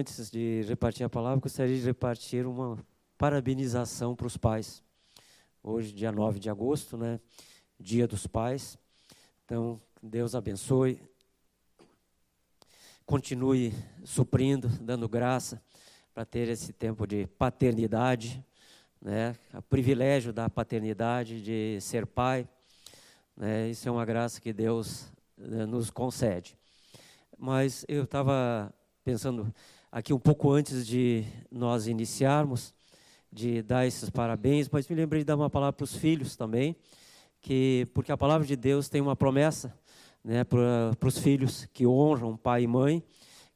antes de repartir a palavra, gostaria de repartir uma parabenização para os pais. Hoje, dia 9 de agosto, né? Dia dos Pais. Então, Deus abençoe. Continue suprindo, dando graça para ter esse tempo de paternidade, né? O privilégio da paternidade, de ser pai. Né? Isso é uma graça que Deus né, nos concede. Mas eu estava pensando aqui um pouco antes de nós iniciarmos, de dar esses parabéns, mas me lembrei de dar uma palavra para os filhos também, que porque a palavra de Deus tem uma promessa né, para, para os filhos que honram pai e mãe,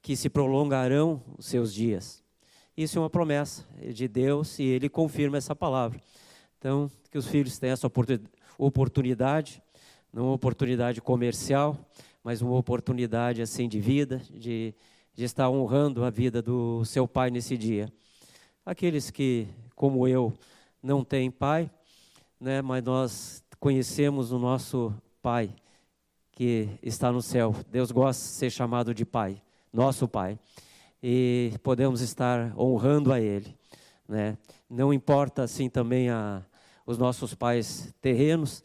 que se prolongarão os seus dias. Isso é uma promessa de Deus e Ele confirma essa palavra. Então, que os filhos tenham essa oportunidade, não uma oportunidade comercial, mas uma oportunidade assim de vida, de, de estar honrando a vida do seu pai nesse dia. Aqueles que, como eu, não têm pai, né, mas nós conhecemos o nosso pai que está no céu. Deus gosta de ser chamado de pai, nosso pai e podemos estar honrando a Ele. Né? Não importa assim também a, os nossos pais terrenos,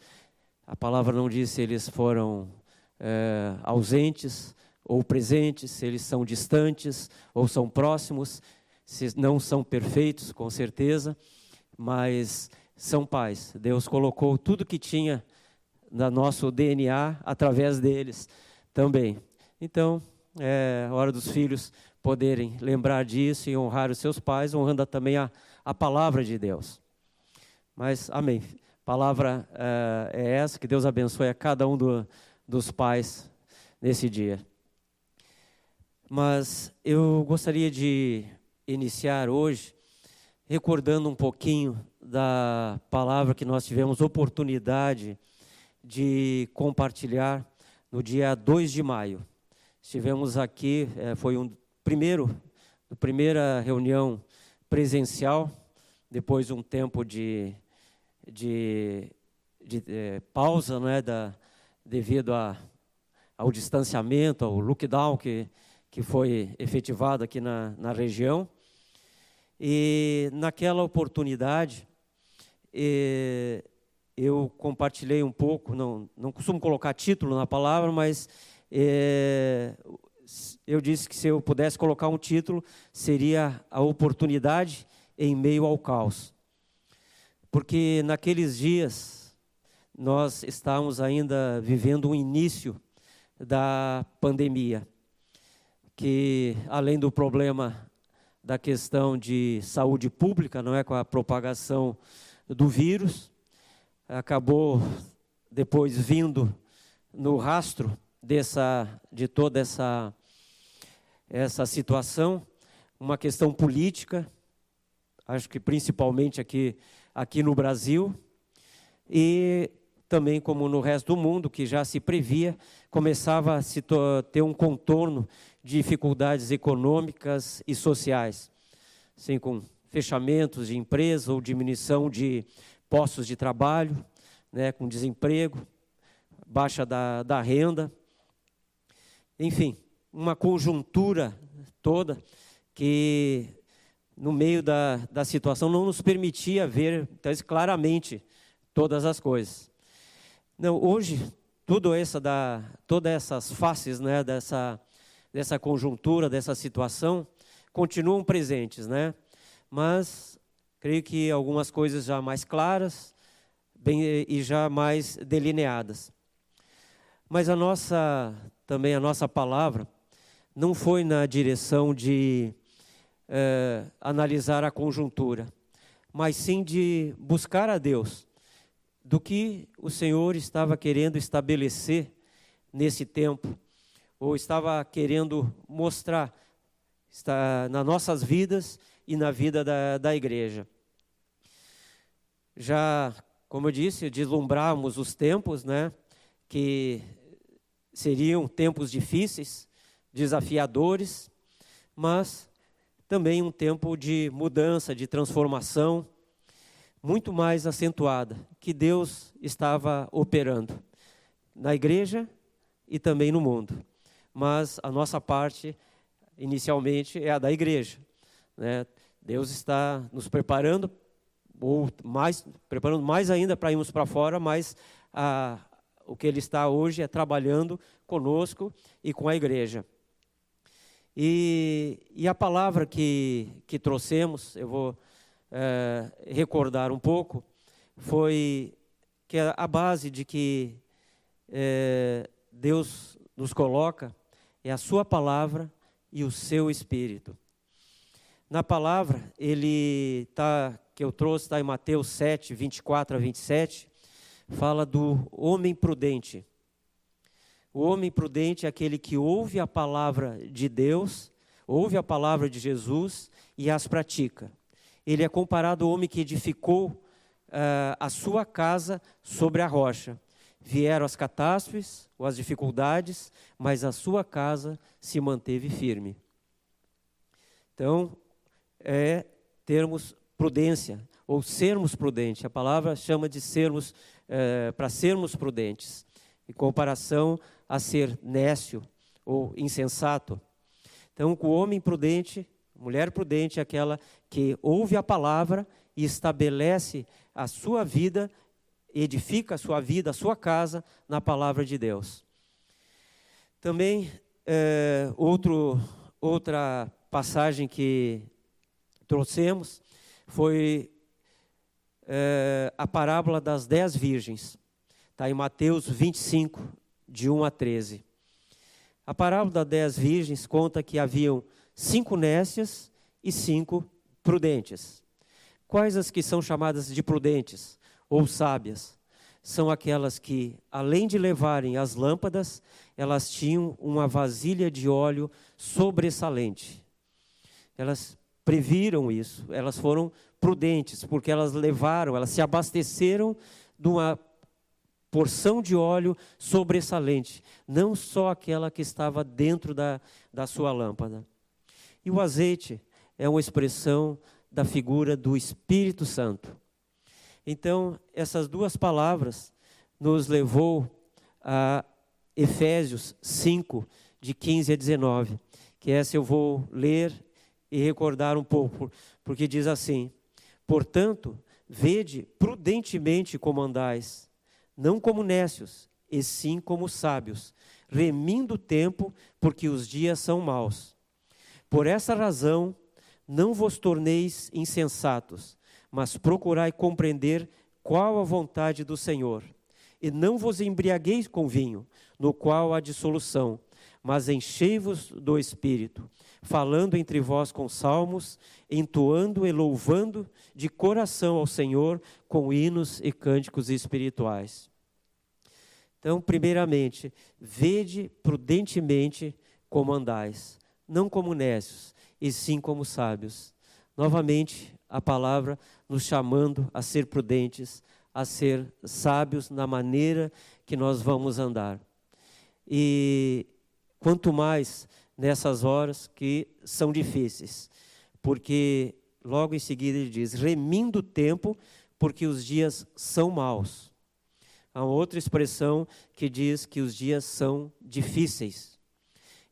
a palavra não diz se eles foram é, ausentes ou presentes, se eles são distantes ou são próximos, se não são perfeitos, com certeza, mas são pais. Deus colocou tudo que tinha no nosso DNA através deles também. Então, é hora dos filhos poderem lembrar disso e honrar os seus pais, honrando também a, a palavra de Deus. Mas, amém. Palavra uh, é essa, que Deus abençoe a cada um do, dos pais nesse dia. Mas eu gostaria de iniciar hoje recordando um pouquinho da palavra que nós tivemos oportunidade de compartilhar no dia 2 de maio. Estivemos aqui, eh, foi um primeiro, primeira reunião presencial, depois de um tempo de, de, de é, pausa, né, da, devido a, ao distanciamento, ao lockdown que, que foi efetivado aqui na, na região. E naquela oportunidade, eh, eu compartilhei um pouco, não, não costumo colocar título na palavra, mas é, eu disse que se eu pudesse colocar um título, seria A Oportunidade em Meio ao Caos. Porque naqueles dias, nós estávamos ainda vivendo o início da pandemia, que além do problema da questão de saúde pública, não é, com a propagação do vírus, acabou depois vindo no rastro dessa, de toda essa essa situação, uma questão política, acho que principalmente aqui, aqui no Brasil, e também como no resto do mundo, que já se previa, começava a se ter um contorno dificuldades econômicas e sociais, assim, com fechamentos de empresas ou diminuição de postos de trabalho, né, com desemprego, baixa da, da renda, enfim, uma conjuntura toda que, no meio da, da situação, não nos permitia ver então, claramente todas as coisas. Não, hoje, tudo essa da, todas essas faces né, dessa, dessa conjuntura, dessa situação, continuam presentes, né? mas creio que algumas coisas já mais claras bem, e já mais delineadas. Mas a nossa, também a nossa palavra, não foi na direção de é, analisar a conjuntura, mas sim de buscar a Deus do que o Senhor estava querendo estabelecer nesse tempo, ou estava querendo mostrar está, nas nossas vidas e na vida da, da igreja. Já, como eu disse, deslumbramos os tempos, né, que seriam tempos difíceis, desafiadores, mas também um tempo de mudança, de transformação, muito mais acentuada, que Deus estava operando na igreja e também no mundo. Mas a nossa parte inicialmente, é a da igreja. Né? Deus está nos preparando, ou mais, preparando mais ainda para irmos para fora, mas a, o que Ele está hoje é trabalhando conosco e com a igreja. E, e a palavra que, que trouxemos, eu vou é, recordar um pouco, foi que é a base de que é, Deus nos coloca é a Sua palavra e o seu Espírito. Na palavra, ele tá, que eu trouxe, está em Mateus 7, 24 a 27, fala do homem prudente. O homem prudente é aquele que ouve a palavra de Deus, ouve a palavra de Jesus e as pratica. Ele é comparado ao homem que edificou uh, a sua casa sobre a rocha. Vieram as catástrofes ou as dificuldades, mas a sua casa se manteve firme. Então, é termos prudência, ou sermos prudentes. A palavra chama de sermos, é, para sermos prudentes, em comparação a ser nécio ou insensato. Então, o homem prudente, mulher prudente é aquela que ouve a palavra e estabelece a sua vida, edifica a sua vida, a sua casa na palavra de Deus. Também, é, outro, outra passagem que trouxemos foi é, a parábola das dez virgens. Está em Mateus 25, de 1 a 13. A parábola das dez virgens conta que haviam cinco nécias e cinco prudentes. Quais as que são chamadas de prudentes ou sábias? São aquelas que, além de levarem as lâmpadas, elas tinham uma vasilha de óleo sobressalente. Elas previram isso, elas foram prudentes, porque elas levaram, elas se abasteceram de uma porção de óleo sobressalente, não só aquela que estava dentro da, da sua lâmpada. E o azeite é uma expressão da figura do Espírito Santo. Então, essas duas palavras nos levou a Efésios 5, de 15 a 19, que essa eu vou ler e recordar um pouco, porque diz assim: Portanto, vede prudentemente como andais, não como nécios, e sim como sábios, remindo o tempo, porque os dias são maus. Por essa razão, não vos torneis insensatos, mas procurai compreender qual a vontade do Senhor e não vos embriagueis com vinho, no qual há dissolução, mas enchei-vos do Espírito, falando entre vós com salmos, entoando e louvando de coração ao Senhor com hinos e cânticos espirituais. Então, primeiramente, vede prudentemente como andais, não como nécios, e sim como sábios. Novamente, a palavra nos chamando a ser prudentes, a ser sábios na maneira que nós vamos andar. E quanto mais nessas horas que são difíceis, porque logo em seguida ele diz: remindo o tempo, porque os dias são maus. Há outra expressão que diz que os dias são difíceis.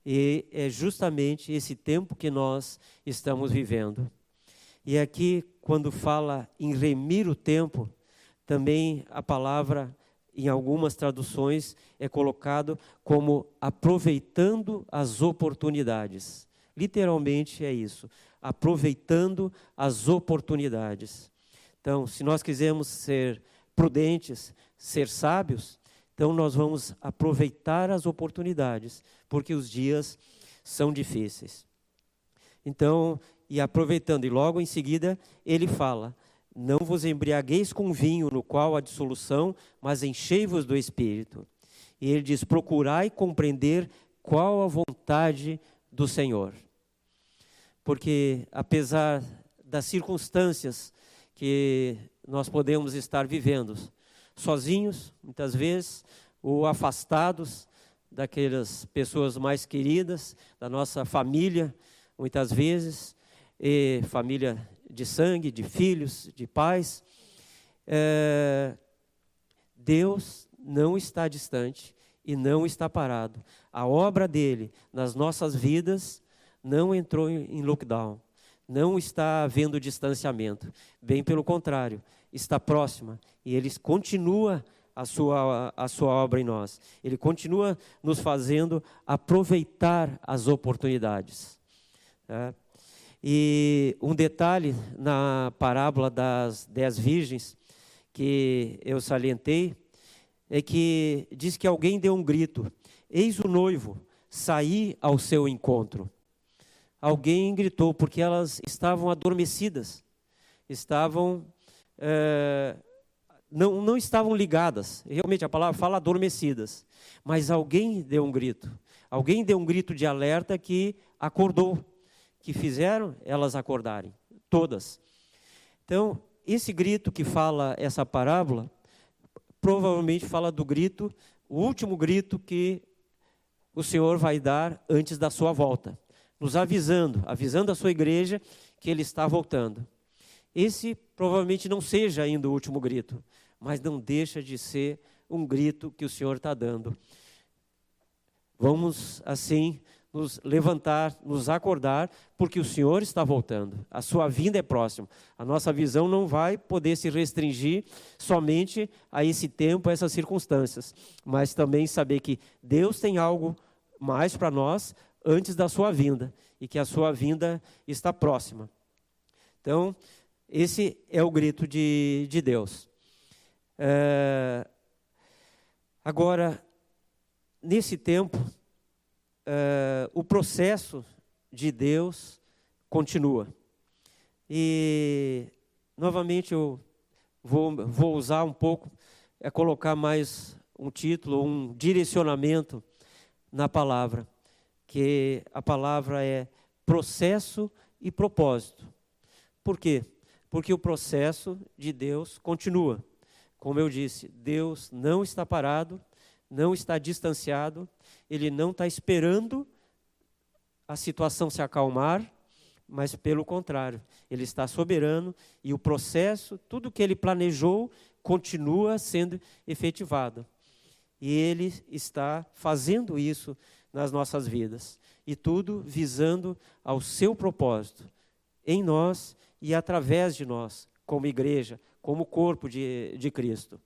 E é justamente esse tempo que nós estamos vivendo. E aqui, quando fala em remir o tempo, também a palavra, em algumas traduções, é colocado como aproveitando as oportunidades. Literalmente é isso, aproveitando as oportunidades. Então, se nós quisermos ser prudentes, ser sábios, então nós vamos aproveitar as oportunidades, porque os dias são difíceis. Então, e aproveitando, e logo em seguida ele fala: não vos embriagueis com vinho, no qual há dissolução, mas enchei-vos do Espírito. E ele diz: procurai compreender qual a vontade do Senhor. Porque, apesar das circunstâncias que nós podemos estar vivendo, sozinhos, muitas vezes, ou afastados daquelas pessoas mais queridas, da nossa família, muitas vezes, e família de sangue, de filhos, de pais. É, Deus não está distante e não está parado. A obra dele nas nossas vidas não entrou em lockdown, não está havendo distanciamento. Bem pelo contrário, está próxima e ele continua a sua, a sua obra em nós. Ele continua nos fazendo aproveitar as oportunidades. Tá? E um detalhe na parábola das dez virgens que eu salientei é que diz que alguém deu um grito: Eis o noivo, saí ao seu encontro. Alguém gritou porque elas estavam adormecidas, estavam é, não, não estavam ligadas. Realmente a palavra fala adormecidas. Mas alguém deu um grito. Alguém deu um grito de alerta que acordou, que fizeram elas acordarem, todas. Então, esse grito que fala essa parábola, provavelmente fala do grito, o último grito que o Senhor vai dar antes da sua volta, nos avisando, avisando a sua igreja que ele está voltando. Esse provavelmente não seja ainda o último grito, mas não deixa de ser um grito que o Senhor está dando. Vamos, assim, nos levantar, nos acordar, porque o Senhor está voltando. A sua vinda é próxima. A nossa visão não vai poder se restringir somente a esse tempo, a essas circunstâncias, mas também saber que Deus tem algo mais para nós antes da sua vinda e que a sua vinda está próxima. Então, esse é o grito de, de Deus. É, agora, nesse tempo, é, o processo de Deus continua. E, novamente, eu vou, vou usar um pouco, é colocar mais um título, um direcionamento na palavra, que a palavra é processo e propósito. Por quê? porque o processo de Deus continua. Como eu disse, Deus não está parado, não está distanciado, ele não está esperando a situação se acalmar, mas pelo contrário, ele está soberano e o processo, tudo que ele planejou, continua sendo efetivado. E ele está fazendo isso nas nossas vidas. E tudo visando ao seu propósito, em nós e através de nós, como igreja, como corpo de, de Cristo.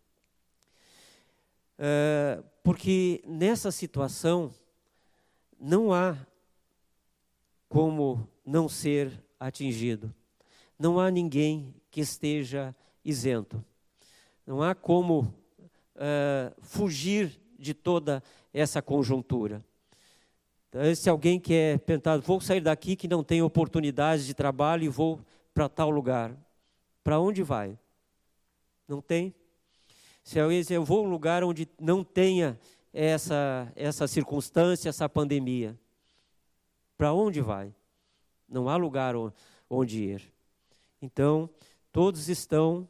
É, porque nessa situação não há como não ser atingido. Não há ninguém que esteja isento. Não há como é, fugir de toda essa conjuntura. Então, se alguém quer pensar, vou sair daqui que não tem oportunidades de trabalho e vou para tal lugar. Para onde vai? Não tem. Se eu vou a um lugar onde não tenha essa, essa circunstância, essa pandemia, para onde vai? Não há lugar onde ir. Então, todos estão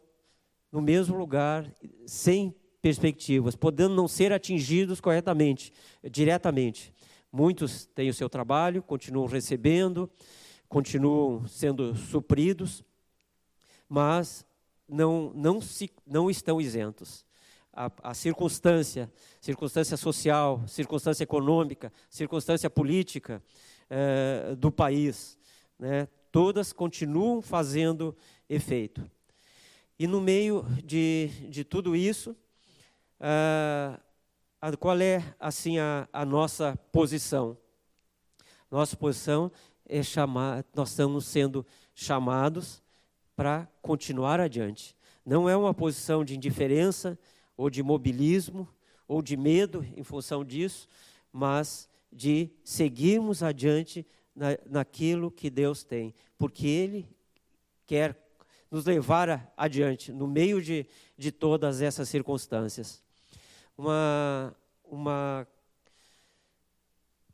no mesmo lugar, sem perspectivas, podendo não ser atingidos corretamente, diretamente. Muitos têm o seu trabalho, continuam recebendo, continuam sendo supridos, mas não, não, se, não estão isentos. A, a, circunstância, circunstância social, circunstância econômica, circunstância política eh, do país, né, todas continuam fazendo efeito. E no meio de, de tudo isso, ah, qual é assim a, a nossa posição? Nossa posição é chamar, nós estamos sendo chamados para continuar adiante. Não é uma posição de indiferença ou de mobilismo ou de medo em função disso, mas de seguirmos adiante na, naquilo que Deus tem, porque Ele quer nos levar adiante no meio de, de todas essas circunstâncias. Uma, uma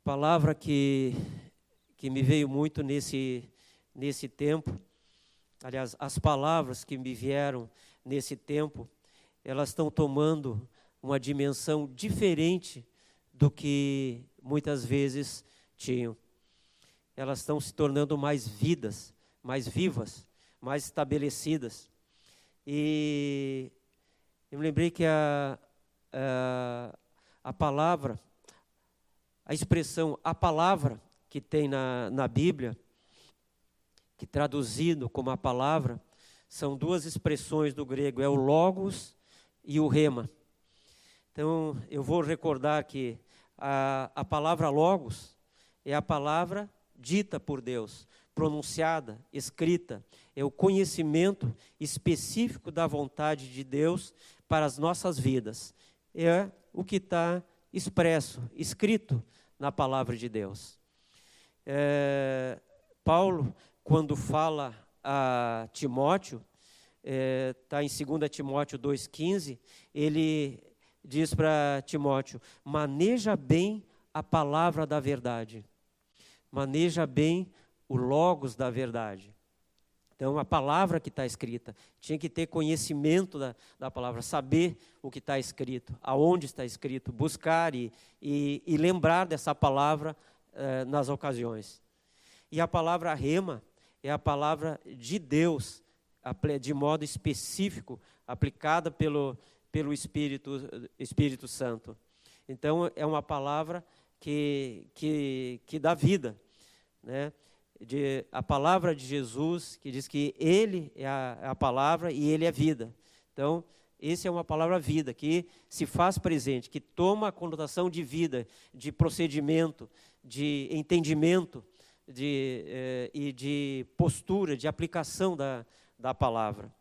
palavra que que me veio muito nesse, nesse tempo. Aliás, as palavras que me vieram nesse tempo, elas estão tomando uma dimensão diferente do que muitas vezes tinham. Elas estão se tornando mais vidas, mais vivas, mais estabelecidas. E eu me lembrei que a, a, a palavra, a expressão a palavra, que tem na, na Bíblia, que traduzido como a palavra, são duas expressões do grego, é o logos e o rema. Então, eu vou recordar que a, a palavra logos é a palavra dita por Deus, pronunciada, escrita, é o conhecimento específico da vontade de Deus para as nossas vidas. É o que está expresso, escrito na palavra de Deus. É, Paulo, quando fala a Timóteo, está é, em 2 Timóteo 2,15, ele diz para Timóteo: maneja bem a palavra da verdade, maneja bem o logos da verdade. Então, a palavra que está escrita, tinha que ter conhecimento da, da palavra, saber o que está escrito, aonde está escrito, buscar e, e, e lembrar dessa palavra eh, nas ocasiões. E a palavra rema é a palavra de Deus, de modo específico, aplicada pelo, pelo Espírito, Espírito Santo. Então, é uma palavra que, que, que dá vida. Né? de, a palavra de Jesus, que diz que Ele é a, é a palavra e Ele é vida. Então, essa é uma palavra vida, que se faz presente, que toma a conotação de vida, de procedimento, de entendimento de, eh, e de postura, de aplicação da, da palavra.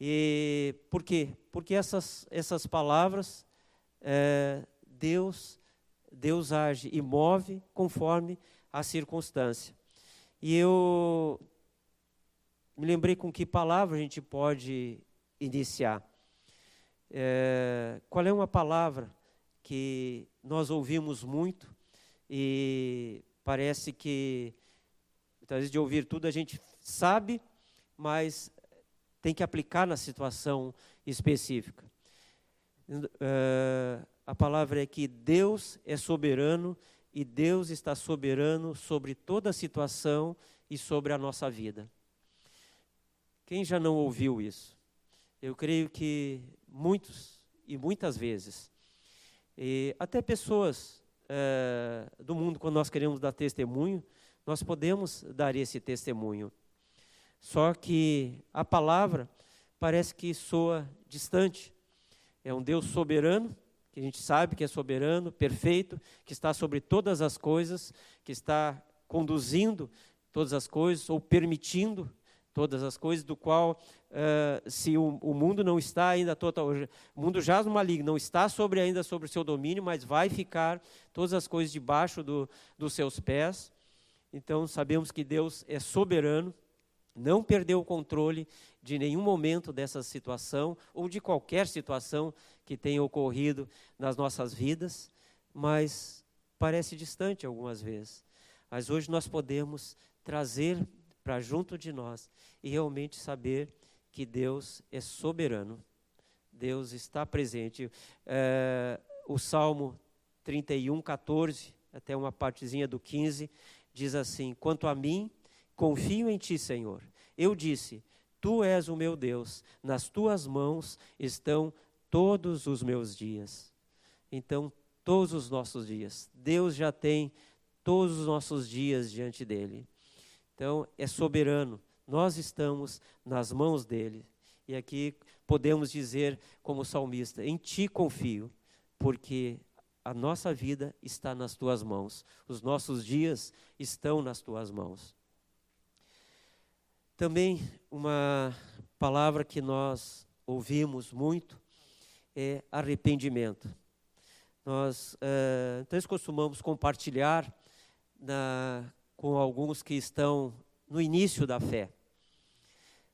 E por quê? Porque essas, essas palavras, eh, Deus, Deus age e move conforme a circunstância. E eu me lembrei com que palavra a gente pode iniciar. É, qual é uma palavra que nós ouvimos muito e parece que, talvez de ouvir tudo a gente sabe, mas tem que aplicar na situação específica. É, a palavra é que Deus é soberano e Deus está soberano sobre toda a situação e sobre a nossa vida. Quem já não ouviu isso? Eu creio que muitos e muitas vezes, e até pessoas é, do mundo, quando nós queremos dar testemunho, nós podemos dar esse testemunho. Só que a palavra parece que soa distante. É um Deus soberano que a gente sabe que é soberano, perfeito, que está sobre todas as coisas, que está conduzindo todas as coisas ou permitindo todas as coisas, do qual, uh, se o, o, mundo não está ainda total, o mundo jaz no maligno, não está sobre ainda sobre o seu domínio, mas vai ficar todas as coisas debaixo do, dos seus pés. Então sabemos que Deus é soberano, não perdeu o controle de nenhum momento dessa situação ou de qualquer situação que tenha ocorrido nas nossas vidas, mas parece distante algumas vezes. Mas hoje nós podemos trazer para junto de nós e realmente saber que Deus é soberano. Deus está presente. É, o Salmo 31, 14, até uma partezinha do 15, diz assim: Quanto a mim, confio em ti, Senhor. Eu disse: Tu és o meu Deus, nas tuas mãos estão todos os meus dias. Então, todos os nossos dias. Deus já tem todos os nossos dias diante dele. Então, é soberano. Nós estamos nas mãos dele. E aqui podemos dizer, como salmista: Em ti confio, porque a nossa vida está nas tuas mãos. Os nossos dias estão nas tuas mãos. Também uma palavra que nós ouvimos muito é arrependimento. Nós uh, então costumamos compartilhar na, com alguns que estão no início da fé.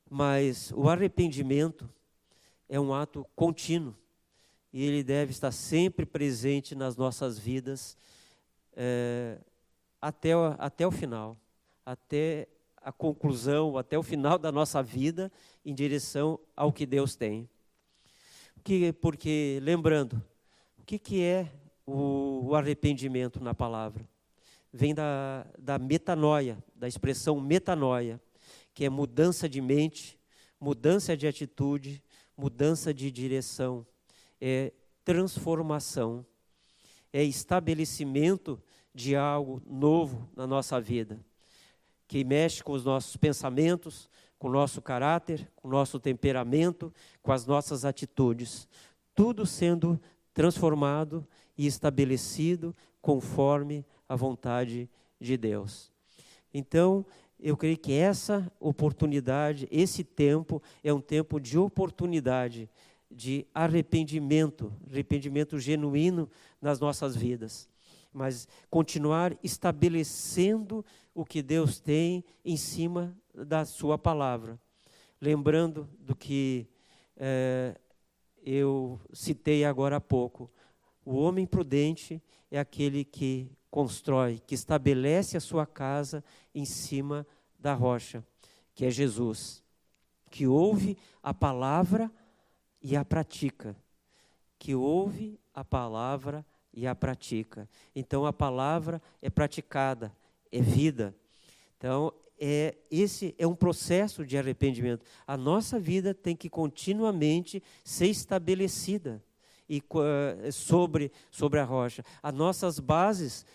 Mas o arrependimento é um ato contínuo e ele deve estar sempre presente nas nossas vidas é, até, até o final, até a conclusão, até o final da nossa vida em direção ao que Deus tem que, porque, lembrando, o que, que é o, o arrependimento na palavra? Vem da, da metanoia, da expressão metanoia, que é mudança de mente, mudança de atitude, mudança de direção, é transformação, é estabelecimento de algo novo na nossa vida, que mexe com os nossos pensamentos, com o nosso caráter, com o nosso temperamento, com as nossas atitudes, tudo sendo transformado e estabelecido conforme a vontade de Deus. Então, eu creio que essa oportunidade, esse tempo, é um tempo de oportunidade, de arrependimento, arrependimento genuíno nas nossas vidas. Mas continuar estabelecendo o que Deus tem em cima da Sua palavra. Lembrando do que é, eu citei agora há pouco. O homem prudente é aquele que constrói, que estabelece a sua casa em cima da rocha, que é Jesus, que ouve a palavra e a pratica, que ouve a palavra e a pratica. Então a palavra é praticada, é vida. Então é, esse é um processo de arrependimento. A nossa vida tem que continuamente ser estabelecida e uh, sobre sobre a rocha. As nossas bases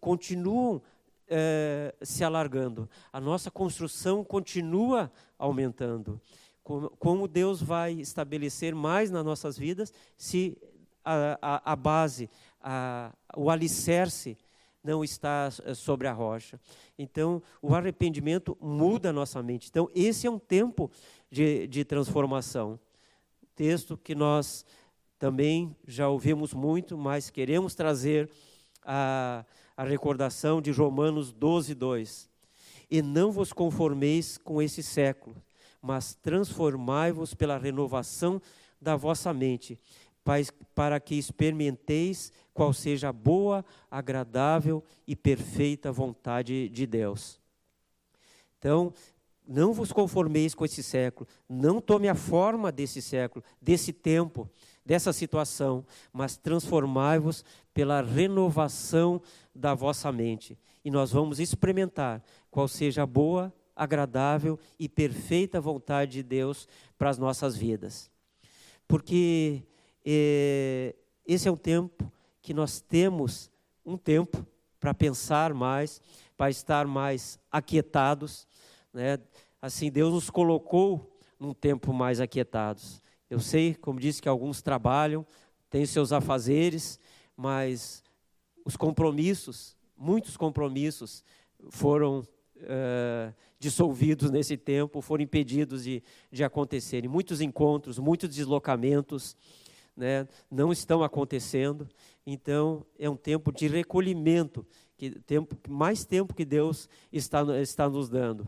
continuam uh, se alargando. A nossa construção continua aumentando. Como, como Deus vai estabelecer mais nas nossas vidas se a, a, a base, a, o alicerce não está eh, sobre a rocha. Então, o arrependimento muda a nossa mente. Então, esse é um tempo de, de transformação. Texto que nós também já ouvimos muito, mas queremos trazer a, a recordação de Romanos 12, 2. E não vos conformeis com esse século, mas transformai-vos pela renovação da vossa mente, para que experimenteis qual seja a boa, agradável e perfeita vontade de Deus. Então, não vos conformeis com esse século, não tome a forma desse século, desse tempo, dessa situação, mas transformai-vos pela renovação da vossa mente. E nós vamos experimentar qual seja a boa, agradável e perfeita vontade de Deus para as nossas vidas. Porque eh, esse é um tempo que nós temos um tempo para pensar mais, para estar mais aquietados, né? Assim, Deus nos colocou num tempo mais aquietados. Eu sei, como disse, que alguns trabalham, têm seus afazeres, mas os compromissos, muitos compromissos, foram uh, dissolvidos nesse tempo, foram impedidos de, de acontecerem. Muitos encontros, muitos deslocamentos né, não estão acontecendo. Então, é um tempo de recolhimento, que tempo, mais tempo que Deus está, está nos dando.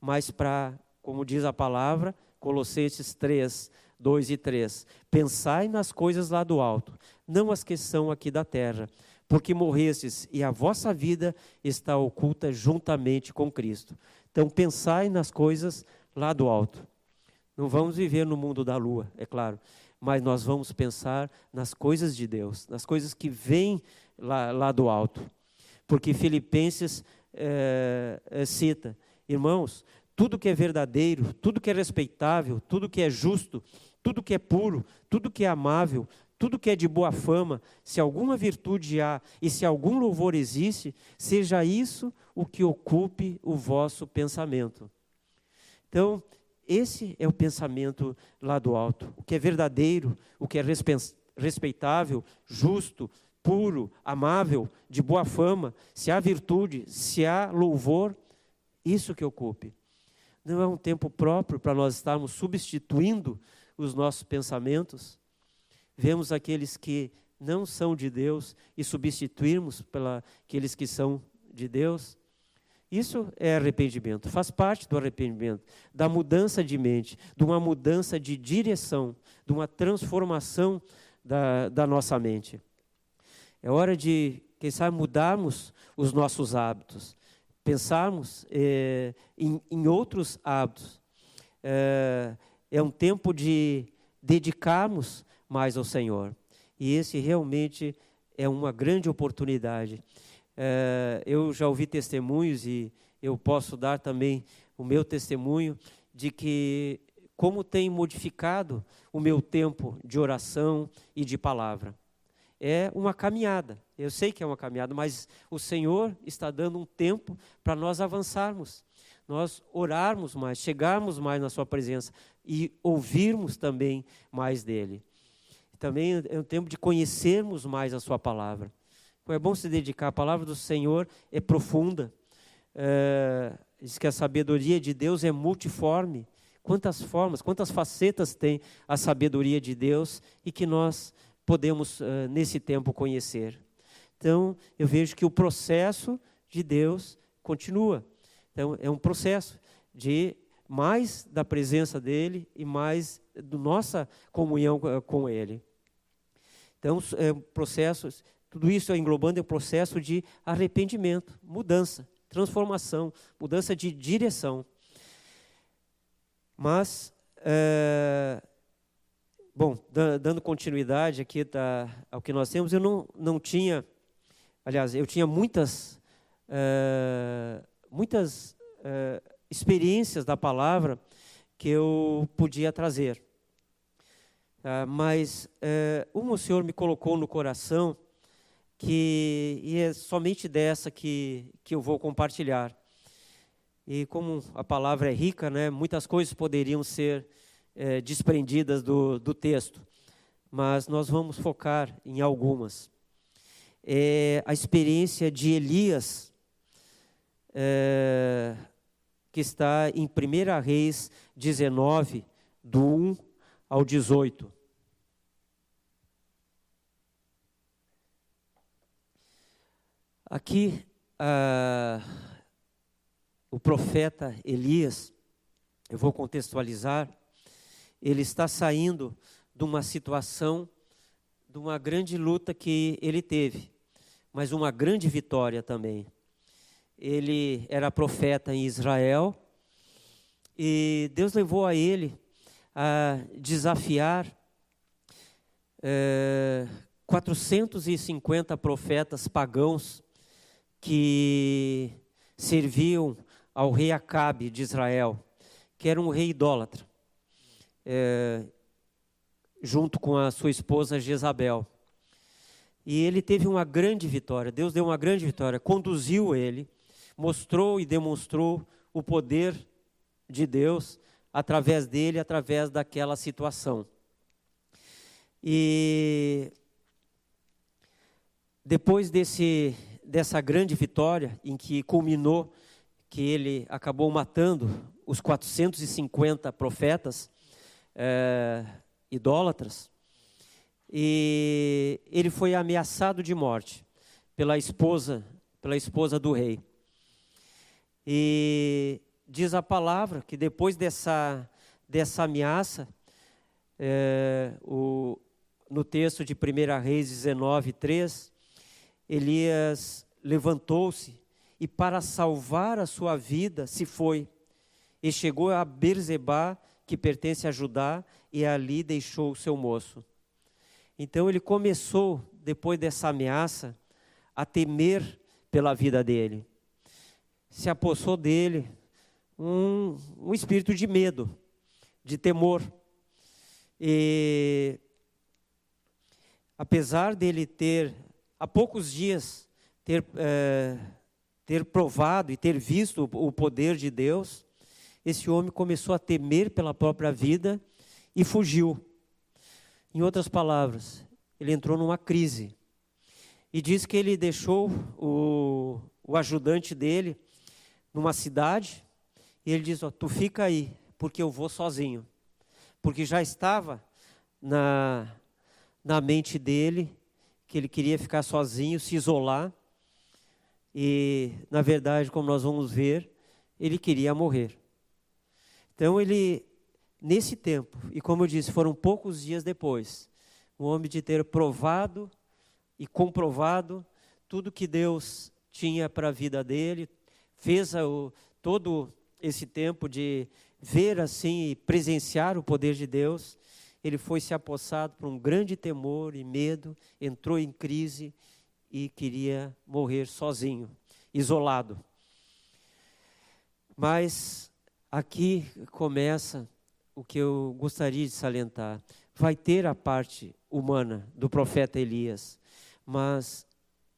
Mas para, como diz a palavra, Colossenses 3, 2 e 3, pensai nas coisas lá do alto, não as que são aqui da terra, porque morrestes e a vossa vida está oculta juntamente com Cristo. Então, pensai nas coisas lá do alto. Não vamos viver no mundo da lua, é claro, mas nós vamos pensar nas coisas de Deus, nas coisas que vêm lá, lá do alto. Porque Filipenses é, é, cita, irmãos, tudo que é verdadeiro, tudo que é respeitável, tudo que é justo, tudo que é puro, tudo que é amável, tudo que é de boa fama, se alguma virtude há e se algum louvor existe, seja isso o que ocupe o vosso pensamento. Então, esse é o pensamento lá do alto. O que é verdadeiro, o que é respeitável, justo, puro, amável, de boa fama, se há virtude, se há louvor, isso que ocupe. Não é um tempo próprio para nós estarmos substituindo os nossos pensamentos. Vemos aqueles que não são de Deus e substituirmos pela aqueles que são de Deus. Isso é arrependimento, faz parte do arrependimento, da mudança de mente, de uma mudança de direção, de uma transformação da, da nossa mente. É hora de, quem sabe, mudarmos os nossos hábitos, pensarmos é, em, em, outros hábitos. É, é um tempo de dedicarmos mais ao Senhor. E esse realmente é uma grande oportunidade. É, eu já ouvi testemunhos e eu posso dar também o meu testemunho de que como tem modificado o meu tempo de oração e de palavra. é uma caminhada. Eu sei que é uma caminhada, mas o Senhor está dando um tempo para nós avançarmos, nós orarmos mais, chegarmos mais na Sua presença e ouvirmos também mais dele. Também é um tempo de conhecermos mais a Sua palavra. É bom se dedicar. A palavra do Senhor é profunda. É, diz que a sabedoria de Deus é multiforme. Quantas formas, quantas facetas tem a sabedoria de Deus e que nós podemos, uh, nesse tempo, conhecer. Então, eu vejo que o processo de Deus continua. Então, é um processo de mais da presença dele e mais da nossa comunhão com ele. Então, é um processo, tudo isso englobando é um processo de arrependimento, mudança, transformação, mudança de direção. Mas é, Bom, dando continuidade aqui tá, ao que nós temos, eu não, não tinha, aliás, eu tinha muitas, uh, muitas uh, experiências da palavra que eu podia trazer. Uh, mas uh, o Senhor me colocou no coração que e é somente dessa que, que eu vou compartilhar. E como a palavra é rica, né, muitas coisas poderiam ser é, desprendidas do, do texto, mas nós vamos focar em algumas. É, a experiência de Elias, é, que está em 1 Reis 19, do 1 ao 18. Aqui, ah, o profeta Elias, eu vou contextualizar, ele está saindo de uma situação, de uma grande luta que ele teve, mas uma grande vitória também. Ele era profeta em Israel e Deus levou a ele a desafiar é, 450 profetas pagãos que serviam ao rei Acabe de Israel, que era um rei idólatra é, junto com a sua esposa Jezabel. E ele teve uma grande vitória, Deus deu uma grande vitória, conduziu ele, mostrou e demonstrou o poder de Deus através dele, através daquela situação. E depois desse, dessa grande vitória, em que culminou que ele acabou matando os 450 profetas, é, idólatras, e ele foi ameaçado de morte pela esposa, pela esposa do rei. E diz a palavra que depois dessa, dessa ameaça, é, o, no texto de 1 Reis 19, 3, Elias levantou-se e para salvar a sua vida se foi e chegou a Berzebá que pertence a Judá, e ali deixou o seu moço. Então ele começou, depois dessa ameaça, a temer pela vida dele. Se apossou dele um, um espírito de medo, de temor. E apesar dele ter, há poucos dias, ter, é, ter provado e ter visto o poder de Deus, esse homem começou a temer pela própria vida e fugiu. Em outras palavras, ele entrou numa crise. E diz que ele deixou o, o ajudante dele numa cidade, e ele diz: oh, Tu fica aí, porque eu vou sozinho. Porque já estava na, na mente dele que ele queria ficar sozinho, se isolar. E, na verdade, como nós vamos ver, ele queria morrer. Então ele, nesse tempo, e como eu disse, foram poucos dias depois, o homem de ter provado e comprovado tudo que Deus tinha para a vida dele, fez o, todo esse tempo de ver assim e presenciar o poder de Deus, ele foi se apossado por um grande temor e medo, entrou em crise e queria morrer sozinho, isolado. Mas Aqui começa o que eu gostaria de salientar. vai ter a parte humana do profeta Elias, mas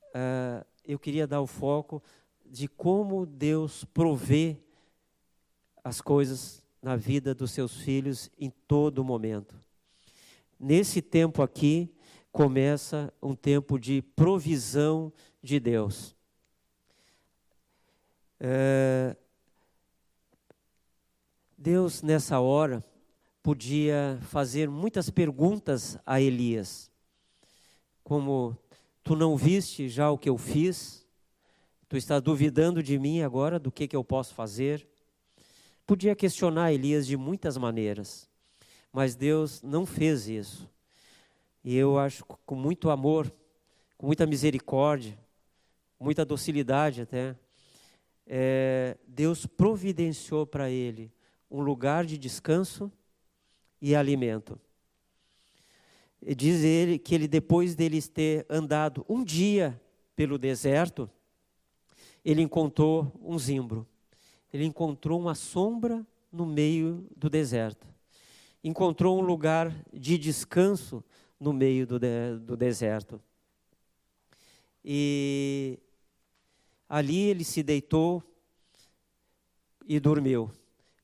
uh, eu queria dar o foco de como Deus provê as coisas na vida dos seus filhos em todo momento. Nesse tempo aqui começa um tempo de provisão de Deus. É, Deus, nessa hora, podia fazer muitas perguntas a Elias, como: Tu não viste já o que eu fiz? Tu está duvidando de mim agora, do que, que eu posso fazer? Podia questionar Elias de muitas maneiras, mas Deus não fez isso. E eu acho com muito amor, com muita misericórdia, muita docilidade até, é, Deus providenciou para ele um lugar de descanso e alimento. Diz ele que ele, depois deles ter andado um dia pelo deserto, ele encontrou um zimbro. Ele encontrou uma sombra no meio do deserto. Encontrou um lugar de descanso no meio do, de, do deserto. E ali ele se deitou e dormiu.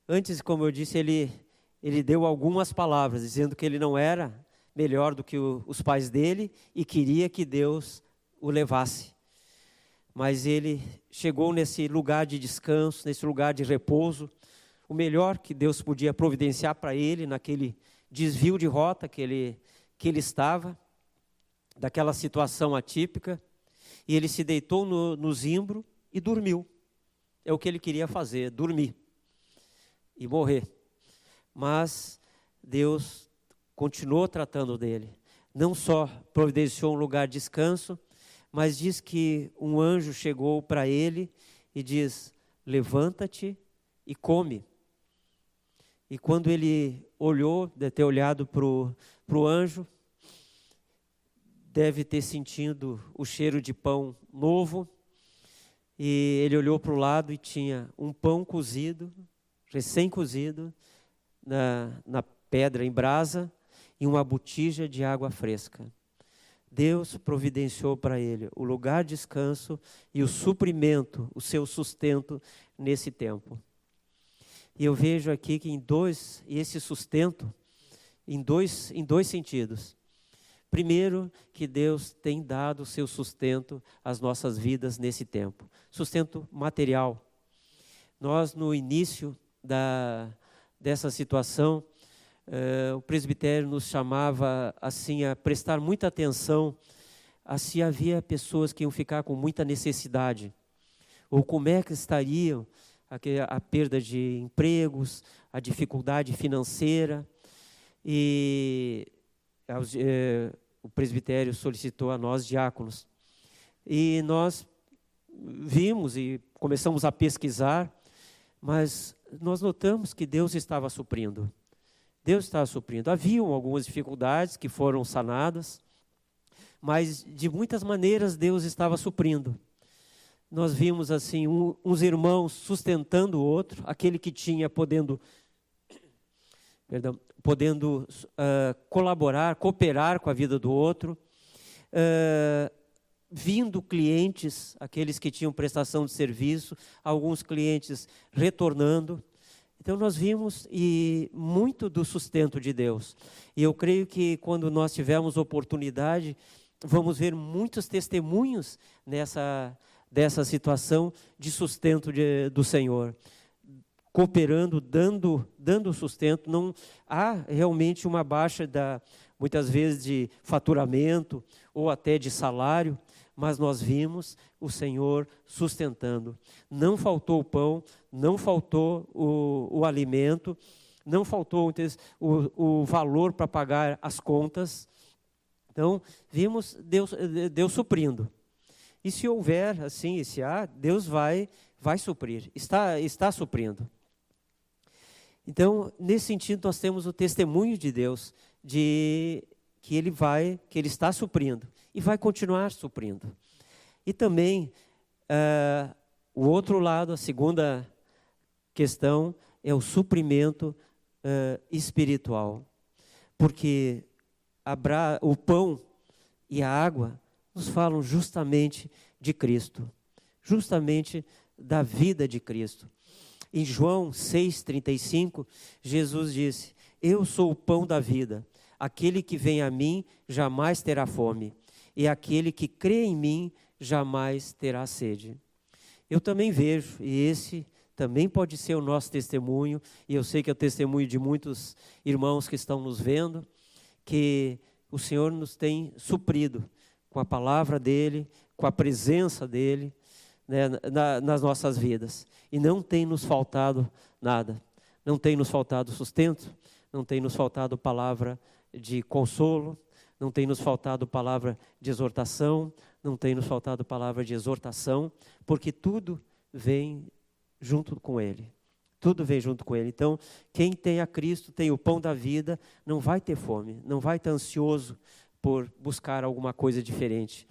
Antes, como eu disse, ele ele deu algumas palavras, dizendo que ele não era melhor do que o, os pais dele e queria que Deus o levasse. Mas ele chegou nesse lugar de descanso, nesse lugar de repouso, o melhor que Deus podia providenciar para ele naquele desvio de rota que ele, que ele estava, daquela situação atípica, e ele se deitou no, no zimbro e dormiu. É o que ele queria fazer, dormir e morrer. Mas Deus continuou tratando dele. Não só providenciou um lugar de descanso, mas diz que um anjo chegou para ele e diz: Levanta-te e come. E quando ele olhou, deve ter olhado para o anjo, deve ter sentido o cheiro de pão novo. E ele olhou para o lado e tinha um pão cozido, recém-cozido, na, na pedra em brasa e uma botija de água fresca. Deus providenciou para ele o lugar de descanso e o suprimento, o seu sustento nesse tempo. E eu vejo aqui que em dois, esse sustento, em dois, em dois sentidos. Primeiro, que Deus tem dado o seu sustento às nossas vidas nesse tempo. Sustento material. Nós, no início da, dessa situação, o presbitério nos chamava assim a prestar muita atenção a se havia pessoas que iam ficar com muita necessidade, ou como é que estariam a, a perda de empregos, a dificuldade financeira. E eh, o presbitério solicitou a nós, diáconos. E nós vimos e começamos a pesquisar, mas nós notamos que Deus estava suprindo. Deus estava suprindo. Haviam algumas dificuldades que foram sanadas, mas de muitas maneiras Deus estava suprindo. Nós vimos assim um, uns irmãos sustentando o outro, aquele que tinha podendo, perdão, podendo uh, colaborar, cooperar com a vida do outro. Uh, vindo clientes, aqueles que tinham prestação de serviço, alguns clientes retornando. Então nós vimos e muito do sustento de Deus. E eu creio que quando nós tivermos oportunidade, vamos ver muitos testemunhos nessa dessa situação de sustento de, do Senhor. Cooperando, dando, dando sustento, não há realmente uma baixa da muitas vezes de faturamento ou até de salário, mas nós vimos o Senhor sustentando. Não faltou o pão, não faltou o, o alimento, não faltou o, o valor para pagar as contas. Então, vimos Deus, Deus suprindo. E se houver, assim, se há, Deus vai, vai suprir, está, está suprindo. Então, nesse sentido, nós temos o testemunho de Deus, de que Ele vai, que Ele está suprindo e vai continuar suprindo. E também, uh, o outro lado, a segunda questão, é o suprimento uh, espiritual. Porque o pão e a água nos falam justamente de Cristo, justamente da vida de Cristo. Em João 6,35, Jesus disse: Eu sou o pão da vida. Aquele que vem a mim jamais terá fome, e aquele que crê em mim jamais terá sede. Eu também vejo, e esse também pode ser o nosso testemunho, e eu sei que é o testemunho de muitos irmãos que estão nos vendo, que o Senhor nos tem suprido com a palavra dEle, com a presença dEle né, na, nas nossas vidas. E não tem nos faltado nada. Não tem nos faltado sustento, não tem nos faltado palavra de consolo, não tem nos faltado palavra de exortação, não tem nos faltado palavra de exortação, porque tudo vem junto com Ele. Tudo vem junto com Ele. Então, quem tem a Cristo, tem o pão da vida, não vai ter fome, não vai estar ansioso por buscar alguma coisa diferente.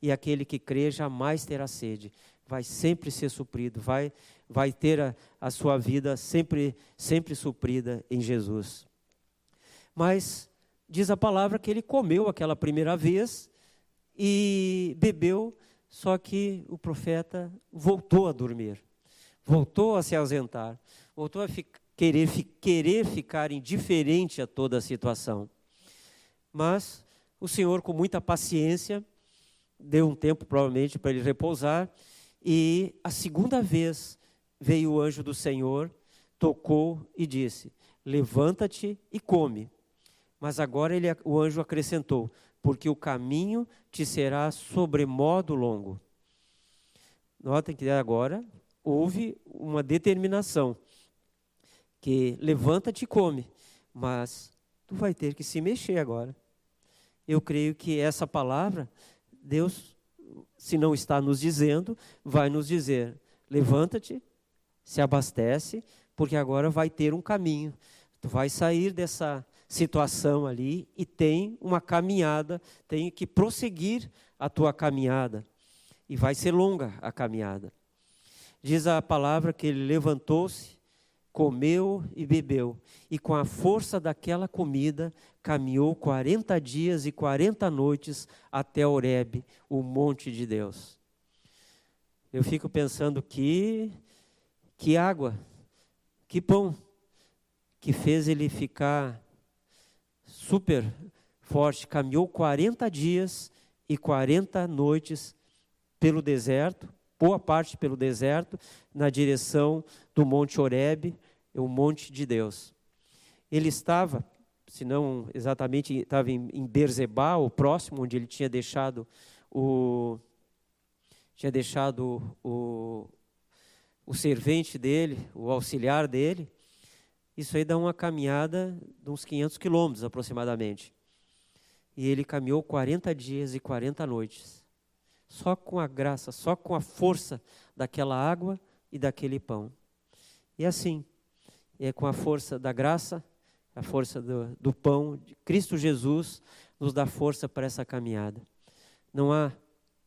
E aquele que crê jamais terá sede, vai sempre ser suprido, vai, vai ter a, a sua vida sempre, sempre suprida em Jesus. Mas diz a palavra que ele comeu aquela primeira vez e bebeu, só que o profeta voltou a dormir voltou a se ausentar, voltou a querer, fi querer ficar indiferente a toda a situação. Mas o Senhor, com muita paciência, deu um tempo provavelmente para ele repousar, e a segunda vez veio o anjo do Senhor, tocou e disse: Levanta-te e come. Mas agora ele, o anjo acrescentou: Porque o caminho te será sobremodo longo. Notem que agora houve uma determinação que levanta-te e come, mas tu vai ter que se mexer agora. Eu creio que essa palavra, Deus, se não está nos dizendo, vai nos dizer: levanta-te, se abastece, porque agora vai ter um caminho. Tu vai sair dessa situação ali e tem uma caminhada, tem que prosseguir a tua caminhada. E vai ser longa a caminhada. Diz a palavra que ele levantou-se, comeu e bebeu, e com a força daquela comida caminhou 40 dias e 40 noites até Horebe, o monte de Deus. Eu fico pensando que que água, que pão que fez ele ficar super forte, caminhou 40 dias e 40 noites pelo deserto, boa parte pelo deserto, na direção do Monte Horebe, o monte de Deus. Ele estava, se não exatamente, estava em, em Berzebá, o próximo, onde ele tinha deixado o tinha deixado o, o servente dele, o auxiliar dele. Isso aí dá uma caminhada de uns 500 quilômetros aproximadamente. E ele caminhou 40 dias e 40 noites só com a graça, só com a força daquela água e daquele pão. E assim, é com a força da graça, a força do, do pão, de Cristo Jesus nos dá força para essa caminhada. Não há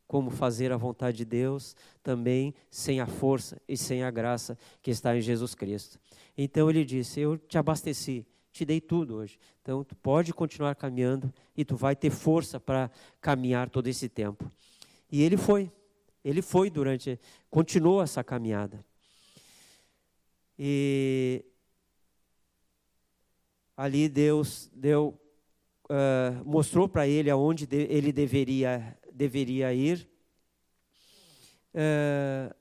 como fazer a vontade de Deus também sem a força e sem a graça que está em Jesus Cristo. Então ele disse: Eu te abasteci, te dei tudo hoje. Então tu pode continuar caminhando e tu vai ter força para caminhar todo esse tempo. E ele foi. Ele foi durante, continuou essa caminhada. E ali Deus deu, uh, mostrou para ele aonde de, ele deveria, deveria ir. Uh,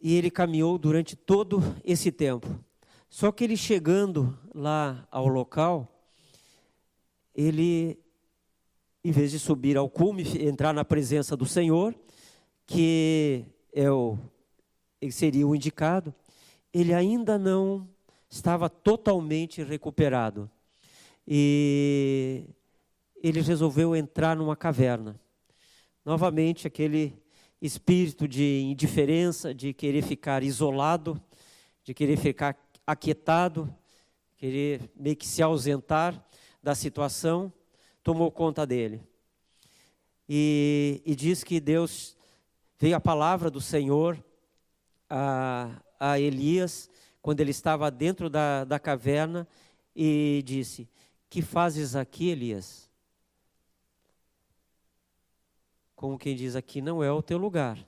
e ele caminhou durante todo esse tempo. Só que ele chegando lá ao local, ele em vez de subir ao cume, entrar na presença do Senhor, que é o, seria o indicado, ele ainda não estava totalmente recuperado. E ele resolveu entrar numa caverna. Novamente, aquele espírito de indiferença, de querer ficar isolado, de querer ficar aquietado, querer meio que se ausentar da situação tomou conta dele. E, e diz que Deus veio a palavra do Senhor a, a Elias quando ele estava dentro da, da caverna e disse: Que fazes aqui, Elias? Como quem diz aqui, não é o teu lugar.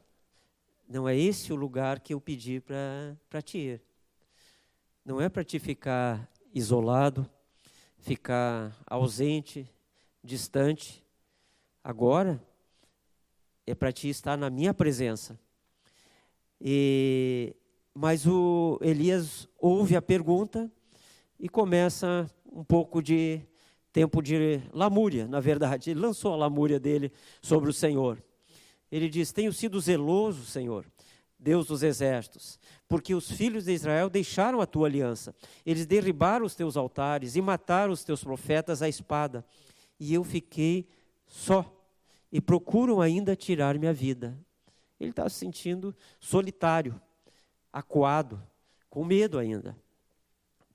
Não é esse o lugar que eu pedi para ti ir. Não é para te ficar isolado, ficar ausente, distante. Agora é para ti estar na minha presença. E, mas o Elias ouve a pergunta e começa um pouco de tempo de lamúria, na verdade. Ele lançou a lamúria dele sobre o Senhor. Ele diz: Tenho sido zeloso, Senhor, Deus dos exércitos, porque os filhos de Israel deixaram a tua aliança. Eles derribaram os teus altares e mataram os teus profetas à espada. E eu fiquei só e procuram ainda tirar minha vida. Ele está se sentindo solitário, acuado, com medo ainda,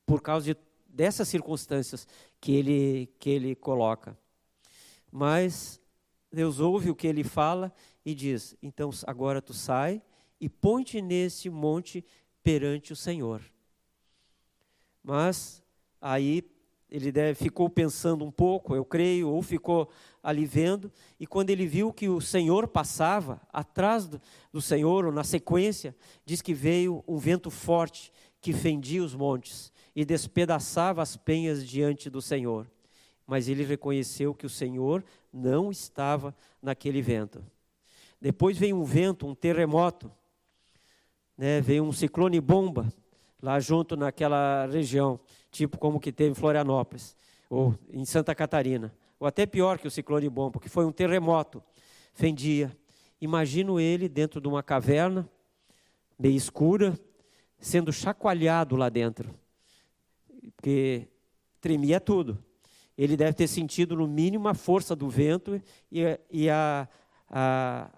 por causa de, dessas circunstâncias que ele, que ele coloca. Mas Deus ouve o que ele fala e diz: Então agora tu sai e ponte nesse monte perante o Senhor. Mas aí ele deve, ficou pensando um pouco, eu creio, ou ficou ali vendo, e quando ele viu que o Senhor passava atrás do, do Senhor, ou na sequência, diz que veio um vento forte que fendia os montes e despedaçava as penhas diante do Senhor. Mas ele reconheceu que o Senhor não estava naquele vento. Depois veio um vento, um terremoto, né? veio um ciclone bomba lá junto naquela região, tipo como que teve em Florianópolis ou em Santa Catarina ou até pior que o ciclone bom, porque foi um terremoto, fendia. Imagino ele dentro de uma caverna, meio escura, sendo chacoalhado lá dentro, porque tremia tudo. Ele deve ter sentido, no mínimo, a força do vento e, e a, a,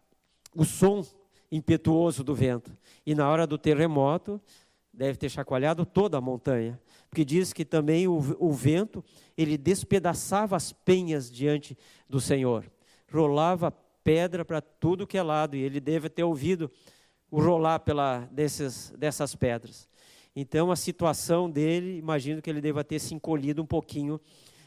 o som impetuoso do vento. E na hora do terremoto, deve ter chacoalhado toda a montanha porque diz que também o, o vento, ele despedaçava as penhas diante do Senhor, rolava pedra para tudo que é lado, e ele deve ter ouvido o rolar pela, desses, dessas pedras. Então, a situação dele, imagino que ele deva ter se encolhido um pouquinho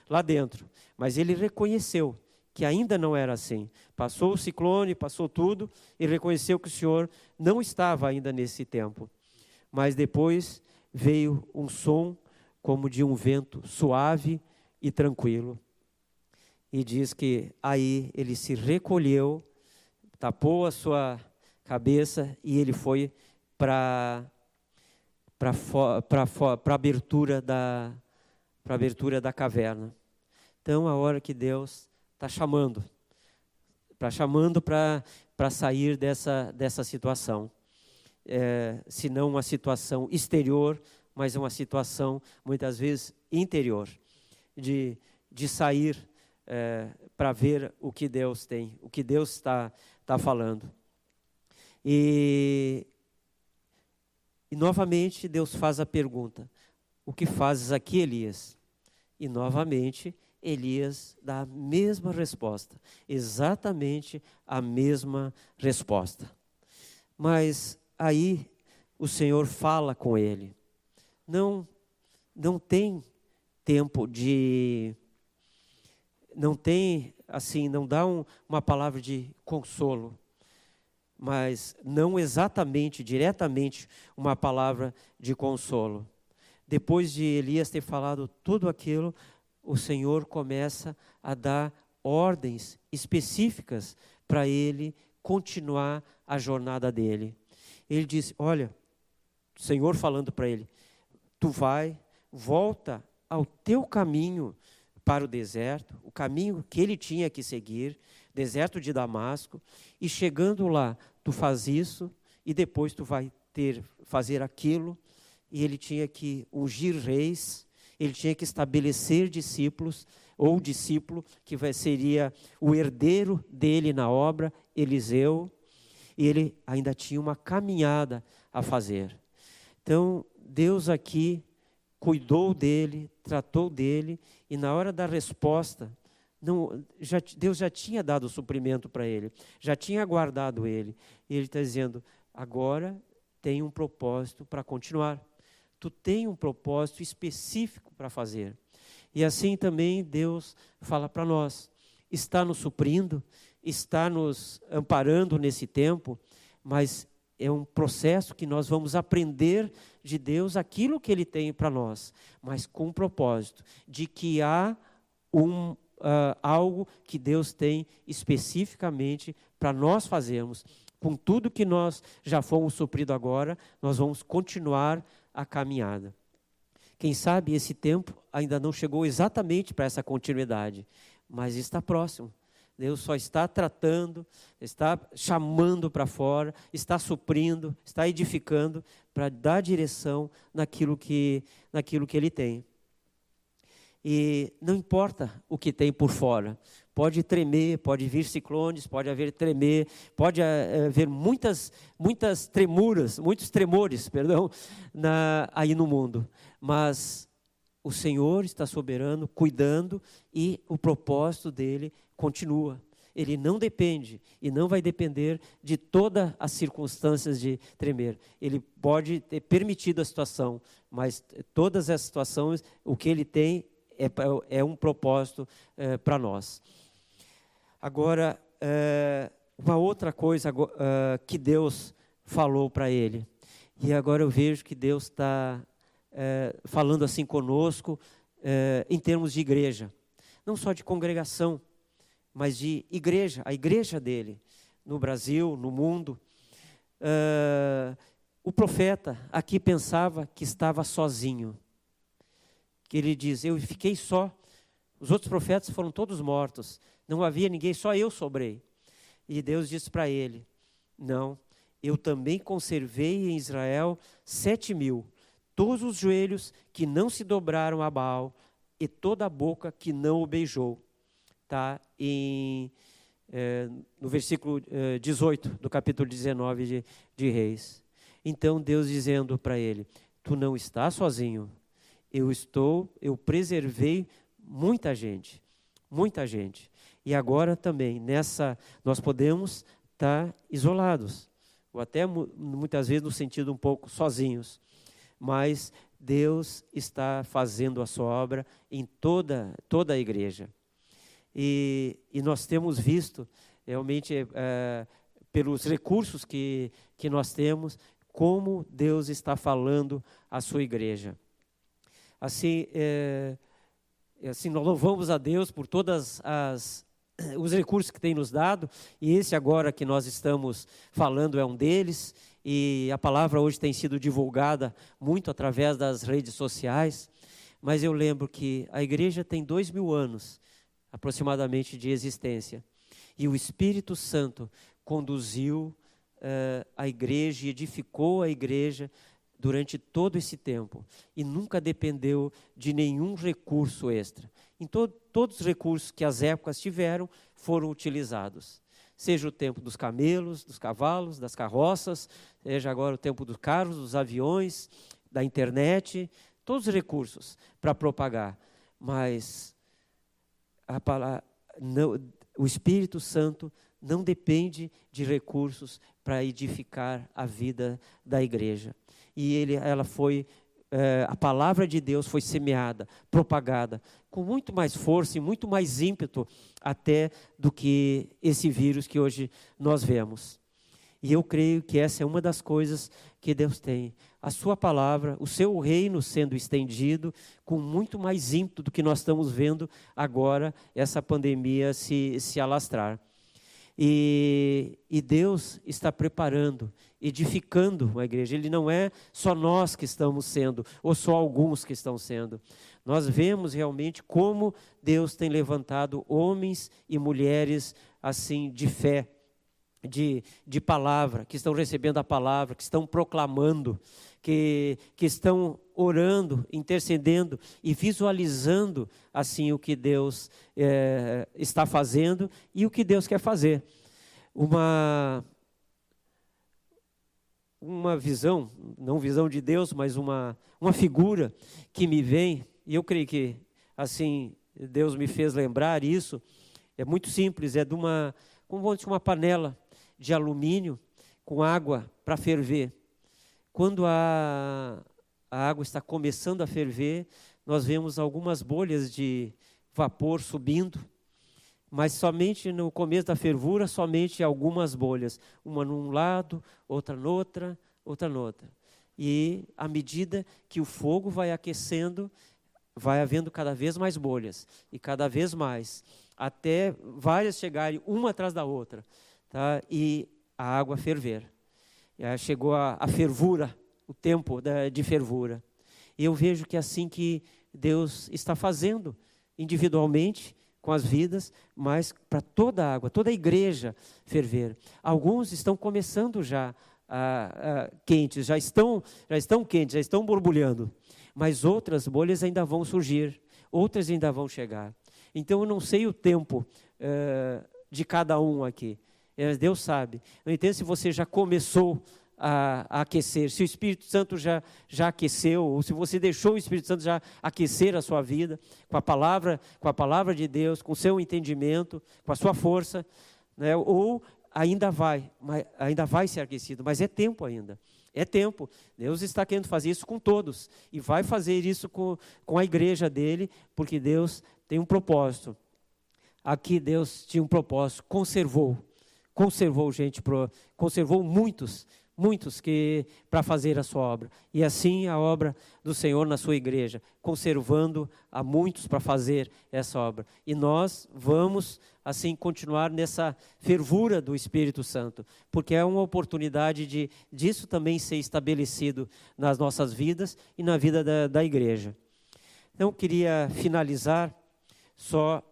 lá dentro. Mas ele reconheceu que ainda não era assim. Passou o ciclone, passou tudo, e reconheceu que o Senhor não estava ainda nesse tempo. Mas depois veio um som como de um vento suave e tranquilo. E diz que aí ele se recolheu, tapou a sua cabeça e ele foi para para abertura da para abertura da caverna. Então a hora que Deus está chamando, para chamando para para sair dessa dessa situação, é, se não uma situação exterior, mas uma situação, muitas vezes, interior, de, de sair é, para ver o que Deus tem, o que Deus está tá falando. E, e, novamente, Deus faz a pergunta: O que fazes aqui, Elias? E, novamente, Elias dá a mesma resposta, exatamente a mesma resposta. Mas aí o Senhor fala com ele não não tem tempo de não tem assim, não dá um, uma palavra de consolo, mas não exatamente, diretamente uma palavra de consolo. Depois de Elias ter falado tudo aquilo, o Senhor começa a dar ordens específicas para ele continuar a jornada dele. Ele diz: Olha, o Senhor falando para ele: tu vai, volta ao teu caminho para o deserto, o caminho que ele tinha que seguir, deserto de Damasco, e chegando lá, tu faz isso e depois tu vai ter fazer aquilo, e ele tinha que ungir reis, ele tinha que estabelecer discípulos ou discípulo que vai, seria o herdeiro dele na obra, Eliseu, e ele ainda tinha uma caminhada a fazer. Então, Deus aqui cuidou dele, tratou dele, e na hora da resposta, não, já, Deus já tinha dado o suprimento para ele, já tinha guardado ele. E ele está dizendo: agora tem um propósito para continuar. Tu tem um propósito específico para fazer. E assim também Deus fala para nós: está nos suprindo, está nos amparando nesse tempo, mas é um processo que nós vamos aprender de Deus aquilo que Ele tem para nós, mas com o propósito de que há um, uh, algo que Deus tem especificamente para nós fazermos. Com tudo que nós já fomos suprido agora, nós vamos continuar a caminhada. Quem sabe esse tempo ainda não chegou exatamente para essa continuidade, mas está próximo. Deus só está tratando, está chamando para fora, está suprindo, está edificando para dar direção naquilo que, naquilo que Ele tem. E não importa o que tem por fora, pode tremer, pode vir ciclones, pode haver tremer, pode eh, haver muitas, muitas tremuras, muitos tremores, perdão, na, aí no mundo. Mas o Senhor está soberano, cuidando e o propósito dele continua. Ele não depende e não vai depender de todas as circunstâncias de tremer. Ele pode ter permitido a situação, mas todas as situações, o que ele tem é, é um propósito é, para nós. Agora, é, uma outra coisa é, que Deus falou para ele, e agora eu vejo que Deus está falando assim conosco em termos de igreja, não só de congregação, mas de igreja, a igreja dele, no Brasil, no mundo. O profeta aqui pensava que estava sozinho, que ele diz: Eu fiquei só, os outros profetas foram todos mortos, não havia ninguém, só eu sobrei. E Deus disse para ele: Não, eu também conservei em Israel sete mil todos os joelhos que não se dobraram a Baal e toda a boca que não o beijou. Está em, é, no versículo é, 18 do capítulo 19 de, de Reis. Então Deus dizendo para ele: Tu não estás sozinho. Eu estou, eu preservei muita gente, muita gente. E agora também nessa nós podemos estar tá isolados, ou até muitas vezes no sentido um pouco sozinhos mas Deus está fazendo a sua obra em toda, toda a igreja. E, e nós temos visto, realmente, é, pelos recursos que, que nós temos, como Deus está falando à sua igreja. Assim, é, assim nós louvamos a Deus por todas as os recursos que tem nos dado, e esse agora que nós estamos falando é um deles, e a palavra hoje tem sido divulgada muito através das redes sociais, mas eu lembro que a igreja tem dois mil anos, aproximadamente, de existência, e o Espírito Santo conduziu uh, a igreja e edificou a igreja durante todo esse tempo e nunca dependeu de nenhum recurso extra. Em to todos os recursos que as épocas tiveram foram utilizados seja o tempo dos camelos, dos cavalos, das carroças, seja agora o tempo dos carros, dos aviões, da internet, todos os recursos para propagar. Mas palavra, não, o Espírito Santo não depende de recursos para edificar a vida da igreja. E ele, ela foi é, a palavra de Deus foi semeada, propagada, com muito mais força e muito mais ímpeto até do que esse vírus que hoje nós vemos. E eu creio que essa é uma das coisas que Deus tem. A sua palavra, o seu reino sendo estendido com muito mais ímpeto do que nós estamos vendo agora essa pandemia se, se alastrar. E, e, Deus está preparando, edificando a igreja. Ele não é só nós que estamos sendo, ou só alguns que estão sendo. Nós vemos realmente como Deus tem levantado homens e mulheres assim de fé, de, de palavra, que estão recebendo a palavra, que estão proclamando, que, que estão orando, intercedendo e visualizando assim o que Deus é, está fazendo e o que Deus quer fazer. Uma uma visão, não visão de Deus, mas uma uma figura que me vem e eu creio que assim Deus me fez lembrar isso. É muito simples, é de uma como uma panela de alumínio com água para ferver. Quando a, a água está começando a ferver, nós vemos algumas bolhas de vapor subindo, mas somente no começo da fervura, somente algumas bolhas, uma num lado, outra noutra, outra noutra. E à medida que o fogo vai aquecendo, vai havendo cada vez mais bolhas e cada vez mais, até várias chegarem uma atrás da outra, tá? E a água ferver. E chegou a, a fervura, o tempo da, de fervura. E eu vejo que é assim que Deus está fazendo individualmente com as vidas, mas para toda a água, toda a igreja ferver. Alguns estão começando já quentes, já estão, já estão quentes, já estão borbulhando, mas outras bolhas ainda vão surgir, outras ainda vão chegar. Então eu não sei o tempo eh, de cada um aqui. Deus sabe. Eu entendo se você já começou a, a, aquecer, se o Espírito Santo já, já aqueceu, ou se você deixou o Espírito Santo já aquecer a sua vida com a palavra, com a palavra de Deus, com o seu entendimento, com a sua força, né? ou ainda vai, ainda vai ser aquecido, mas é tempo ainda. É tempo. Deus está querendo fazer isso com todos. E vai fazer isso com, com a igreja dele, porque Deus tem um propósito. Aqui Deus tinha um propósito, conservou. Conservou gente, conservou muitos muitos que para fazer a sua obra. E assim a obra do Senhor na sua igreja, conservando a muitos para fazer essa obra. E nós vamos assim continuar nessa fervura do Espírito Santo, porque é uma oportunidade de disso também ser estabelecido nas nossas vidas e na vida da, da igreja. Então, queria finalizar só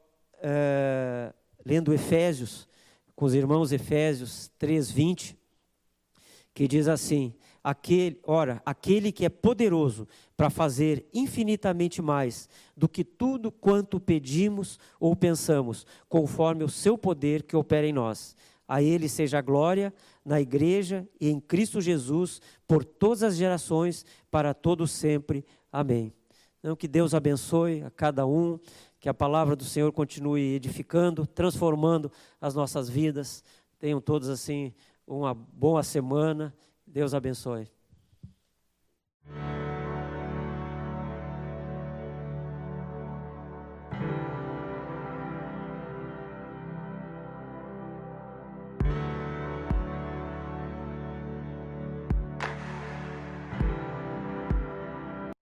é, lendo Efésios, com os irmãos Efésios 3, 20 que diz assim: aquele, ora, aquele que é poderoso para fazer infinitamente mais do que tudo quanto pedimos ou pensamos, conforme o seu poder que opera em nós. A ele seja a glória na igreja e em Cristo Jesus por todas as gerações, para todos sempre. Amém. Então, que Deus abençoe a cada um, que a palavra do Senhor continue edificando, transformando as nossas vidas. Tenham todos assim uma boa semana. Deus abençoe.